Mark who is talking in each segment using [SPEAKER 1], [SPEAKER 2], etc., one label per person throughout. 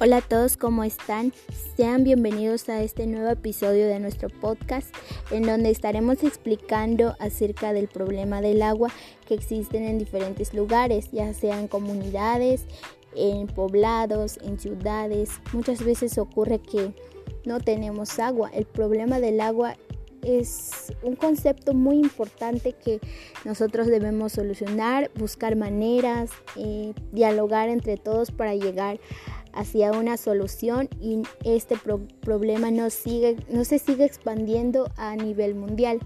[SPEAKER 1] Hola a todos, ¿cómo están? Sean bienvenidos a este nuevo episodio de nuestro podcast en donde estaremos explicando acerca del problema del agua que existen en diferentes lugares, ya sean comunidades, en poblados, en ciudades. Muchas veces ocurre que no tenemos agua. El problema del agua es un concepto muy importante que nosotros debemos solucionar, buscar maneras, eh, dialogar entre todos para llegar a hacia una solución y este problema no, sigue, no se sigue expandiendo a nivel mundial.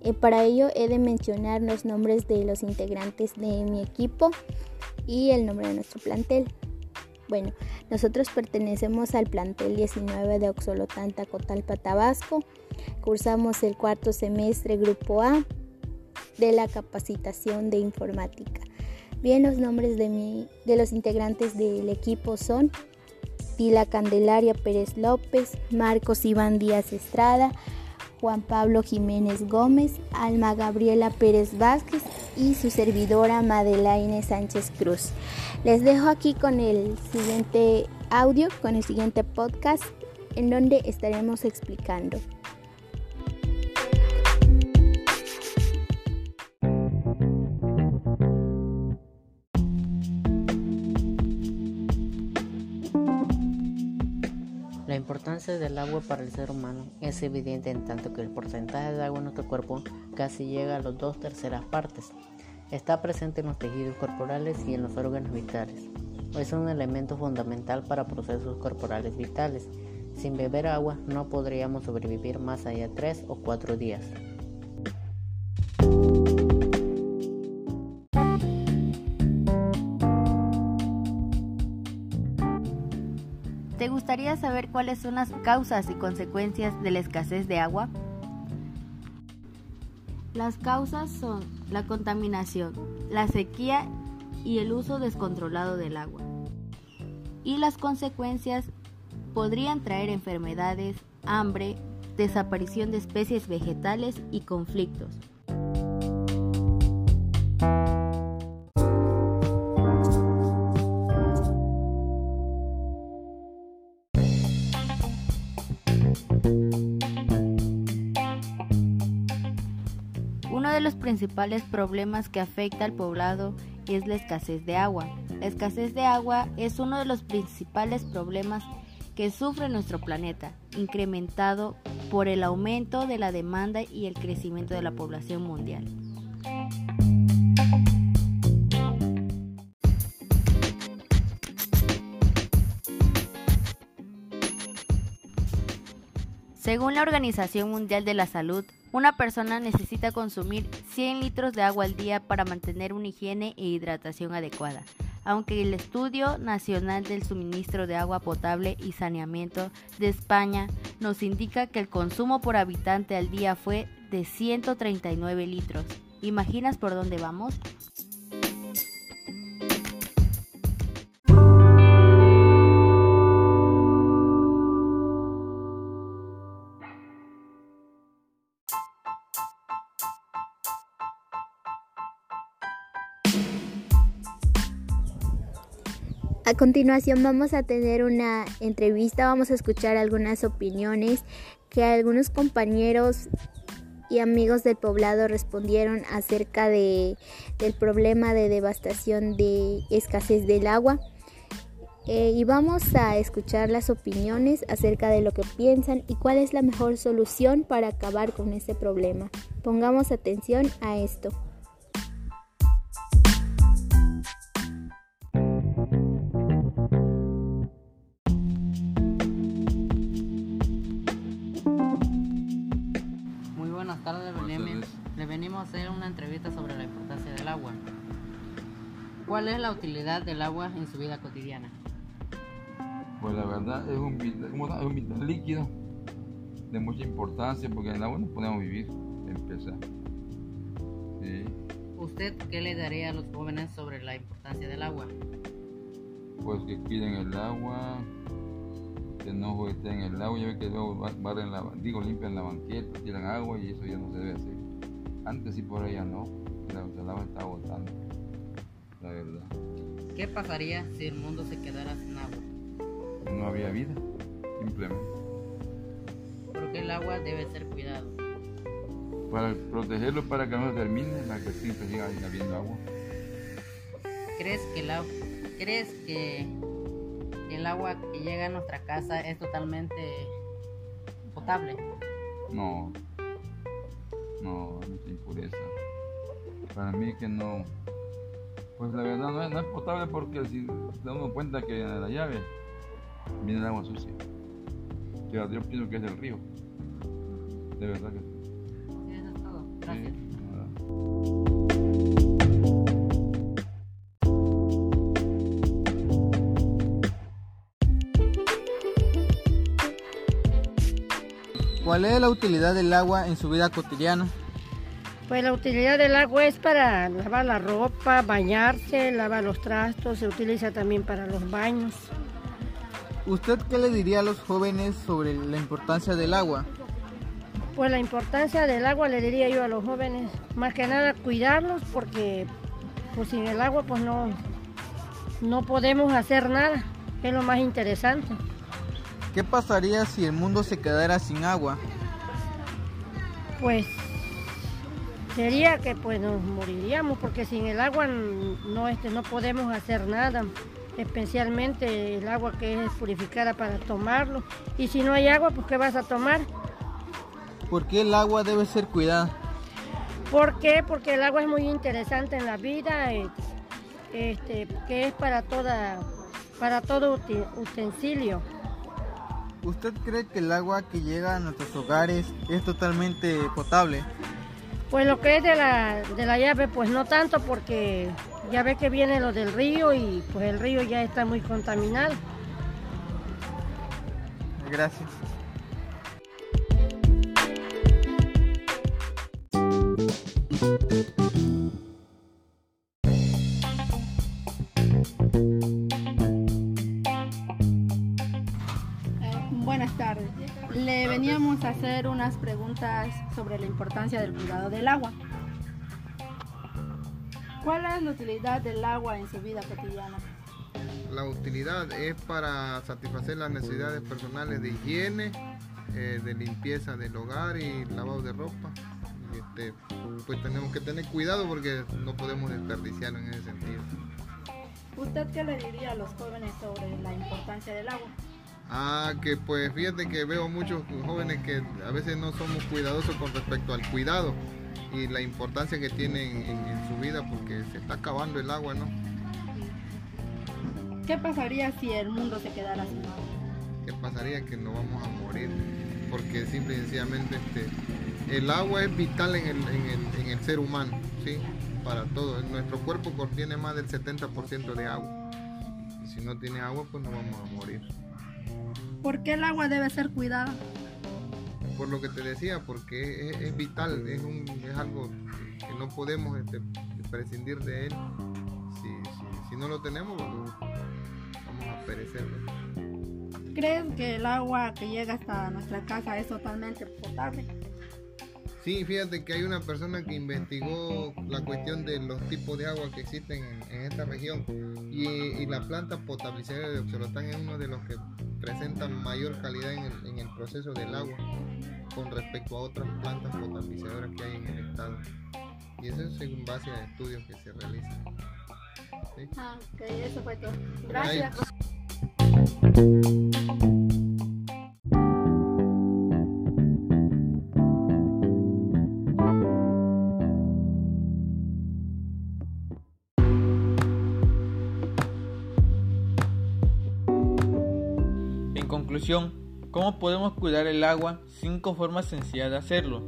[SPEAKER 1] Eh, para ello he de mencionar los nombres de los integrantes de mi equipo y el nombre de nuestro plantel. Bueno, nosotros pertenecemos al plantel 19 de Oxolotán Tacotalpa, Tabasco. Cursamos el cuarto semestre Grupo A de la capacitación de informática. Bien, los nombres de, mi, de los integrantes del equipo son Pila Candelaria Pérez López, Marcos Iván Díaz Estrada, Juan Pablo Jiménez Gómez, Alma Gabriela Pérez Vázquez y su servidora Madelaine Sánchez Cruz. Les dejo aquí con el siguiente audio, con el siguiente podcast, en donde estaremos explicando.
[SPEAKER 2] Importancia del agua para el ser humano es evidente en tanto que el porcentaje de agua en nuestro cuerpo casi llega a las dos terceras partes. Está presente en los tejidos corporales y en los órganos vitales. Es un elemento fundamental para procesos corporales vitales. Sin beber agua no podríamos sobrevivir más allá de tres o cuatro días.
[SPEAKER 3] ¿Te gustaría saber cuáles son las causas y consecuencias de la escasez de agua? Las causas son la contaminación, la sequía y el uso descontrolado del agua. Y las consecuencias podrían traer enfermedades, hambre, desaparición de especies vegetales y conflictos. Principales problemas que afecta al poblado es la escasez de agua. La escasez de agua es uno de los principales problemas que sufre nuestro planeta, incrementado por el aumento de la demanda y el crecimiento de la población mundial. Según la Organización Mundial de la Salud, una persona necesita consumir 100 litros de agua al día para mantener una higiene e hidratación adecuada, aunque el Estudio Nacional del Suministro de Agua Potable y Saneamiento de España nos indica que el consumo por habitante al día fue de 139 litros. ¿Imaginas por dónde vamos?
[SPEAKER 1] A continuación vamos a tener una entrevista, vamos a escuchar algunas opiniones que algunos compañeros y amigos del poblado respondieron acerca de, del problema de devastación de escasez del agua. Eh, y vamos a escuchar las opiniones acerca de lo que piensan y cuál es la mejor solución para acabar con este problema. Pongamos atención a esto.
[SPEAKER 2] Le venimos a hacer una entrevista sobre la importancia del agua. ¿Cuál es la utilidad del agua en su vida cotidiana?
[SPEAKER 4] Pues la verdad es un, vital, líquido de mucha importancia porque en el agua no podemos vivir, empezar.
[SPEAKER 2] ¿Usted qué le daría a los jóvenes sobre la importancia del agua?
[SPEAKER 4] Pues que cuiden el agua, que no en el agua, ya ve que luego barren la, digo, limpian la banqueta, tiran agua y eso ya no se debe hacer. Antes sí por ella no, el agua está botando. la verdad.
[SPEAKER 2] ¿Qué pasaría si el mundo se quedara sin agua?
[SPEAKER 4] No había vida, simplemente.
[SPEAKER 2] ¿Por qué el agua debe ser cuidado?
[SPEAKER 4] Para protegerlo, para que no se termine, para que siempre siga habiendo agua.
[SPEAKER 2] ¿Crees que el, agua, ¿crees que el agua que llega a nuestra casa es totalmente potable?
[SPEAKER 4] No, no, mucha impureza. Para mí que no, pues la verdad no es, no es potable porque si se da uno cuenta que en la llave viene el agua sucia. Yo, yo pienso que es del río. De verdad que sí.
[SPEAKER 2] Eso es todo. Gracias.
[SPEAKER 4] Sí,
[SPEAKER 5] ¿Cuál es la utilidad del agua en su vida cotidiana?
[SPEAKER 6] Pues la utilidad del agua es para lavar la ropa, bañarse, lavar los trastos, se utiliza también para los baños.
[SPEAKER 5] ¿Usted qué le diría a los jóvenes sobre la importancia del agua?
[SPEAKER 6] Pues la importancia del agua le diría yo a los jóvenes, más que nada cuidarlos porque pues sin el agua pues no, no podemos hacer nada, es lo más interesante.
[SPEAKER 5] ¿Qué pasaría si el mundo se quedara sin agua?
[SPEAKER 6] Pues sería que pues nos moriríamos porque sin el agua no, este, no podemos hacer nada, especialmente el agua que es purificada para tomarlo. Y si no hay agua, pues ¿qué vas a tomar?
[SPEAKER 5] ¿Por qué el agua debe ser cuidada?
[SPEAKER 6] ¿Por qué? Porque el agua es muy interesante en la vida, este, que es para toda, para todo utensilio.
[SPEAKER 5] ¿Usted cree que el agua que llega a nuestros hogares es totalmente potable?
[SPEAKER 6] Pues lo que es de la, de la llave, pues no tanto porque ya ve que viene lo del río y pues el río ya está muy contaminado.
[SPEAKER 5] Gracias.
[SPEAKER 7] A hacer unas preguntas sobre la importancia del cuidado del agua. ¿Cuál es la utilidad del agua en su vida cotidiana?
[SPEAKER 8] La utilidad es para satisfacer las necesidades personales de higiene, eh, de limpieza del hogar y lavado de ropa. Y, este, pues tenemos que tener cuidado porque no podemos desperdiciarlo en ese sentido.
[SPEAKER 7] ¿Usted qué le diría a los jóvenes sobre la importancia del agua?
[SPEAKER 8] Ah, que pues fíjate que veo muchos jóvenes que a veces no somos cuidadosos con respecto al cuidado y la importancia que tienen en, en su vida porque se está acabando el agua, ¿no?
[SPEAKER 7] ¿Qué pasaría si el mundo se quedara sin agua?
[SPEAKER 8] ¿Qué pasaría? Que no vamos a morir porque simple y sencillamente este, el agua es vital en el, en el- en el ser humano, ¿sí? Para todo. Nuestro cuerpo contiene más del 70% de agua. Y si no tiene agua, pues no vamos a morir.
[SPEAKER 7] ¿Por qué el agua debe ser cuidada?
[SPEAKER 8] Por lo que te decía, porque es, es vital, es, un, es algo que no podemos este, prescindir de él. Si, si- si no lo tenemos, pues, vamos a perecer. ¿no?
[SPEAKER 7] ¿Creen que el agua que llega hasta nuestra casa es totalmente potable?
[SPEAKER 8] Sí, fíjate que hay una persona que investigó la cuestión de los tipos de agua que existen en, en esta región y, y la planta potabilizadora de Oxolotán es uno de los que presentan mayor calidad en el, en el proceso del agua con respecto a otras plantas potabilizadoras que hay en el estado. Y eso es según base a estudios que se realizan. ¿sí?
[SPEAKER 7] Ah, ok, eso fue todo. Gracias.
[SPEAKER 5] En ¿cómo podemos cuidar el agua? Cinco formas sencillas de hacerlo.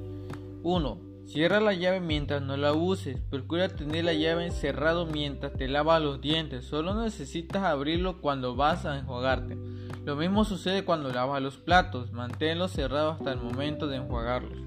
[SPEAKER 5] 1. Cierra la llave mientras no la uses. Procura tener la llave cerrado mientras te lavas los dientes. Solo necesitas abrirlo cuando vas a enjuagarte. Lo mismo sucede cuando lavas los platos. Manténlo cerrado hasta el momento de enjuagarlos.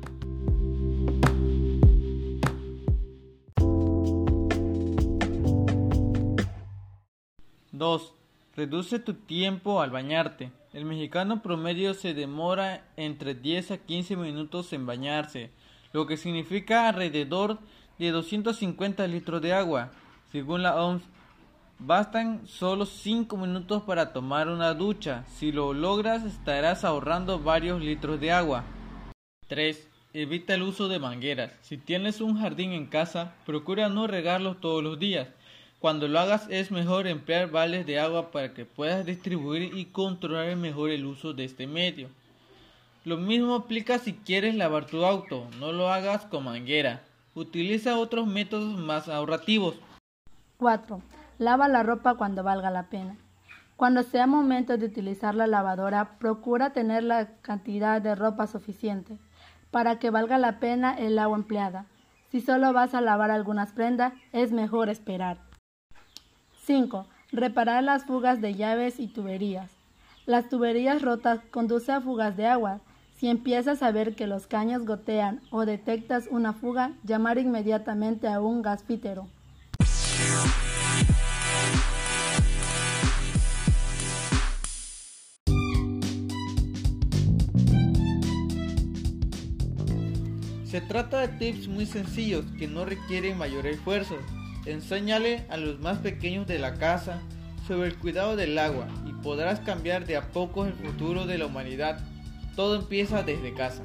[SPEAKER 5] 2. Reduce tu tiempo al bañarte. El mexicano promedio se demora entre 10 a 15 minutos en bañarse, lo que significa alrededor de 250 litros de agua. Según la OMS, Bastan solo 5 minutos para tomar una ducha. Si lo logras estarás ahorrando varios litros de agua. 3. Evita el uso de mangueras. Si tienes un jardín en casa, procura no regarlo todos los días. Cuando lo hagas es mejor emplear vales de agua para que puedas distribuir y controlar mejor el uso de este medio. Lo mismo aplica si quieres lavar tu auto, no lo hagas con manguera. Utiliza otros métodos más ahorrativos.
[SPEAKER 7] 4. Lava la ropa cuando valga la pena. Cuando sea momento de utilizar la lavadora, procura tener la cantidad de ropa suficiente para que valga la pena el agua empleada. Si solo vas a lavar algunas prendas, es mejor esperar. 5. Reparar las fugas de llaves y tuberías. Las tuberías rotas conducen a fugas de agua. Si empiezas a ver que los caños gotean o detectas una fuga, llamar inmediatamente a un gasfítero.
[SPEAKER 5] Se trata de tips muy sencillos que no requieren mayor esfuerzo. Enséñale a los más pequeños de la casa sobre el cuidado del agua y podrás cambiar de a poco el futuro de la humanidad. Todo empieza desde casa.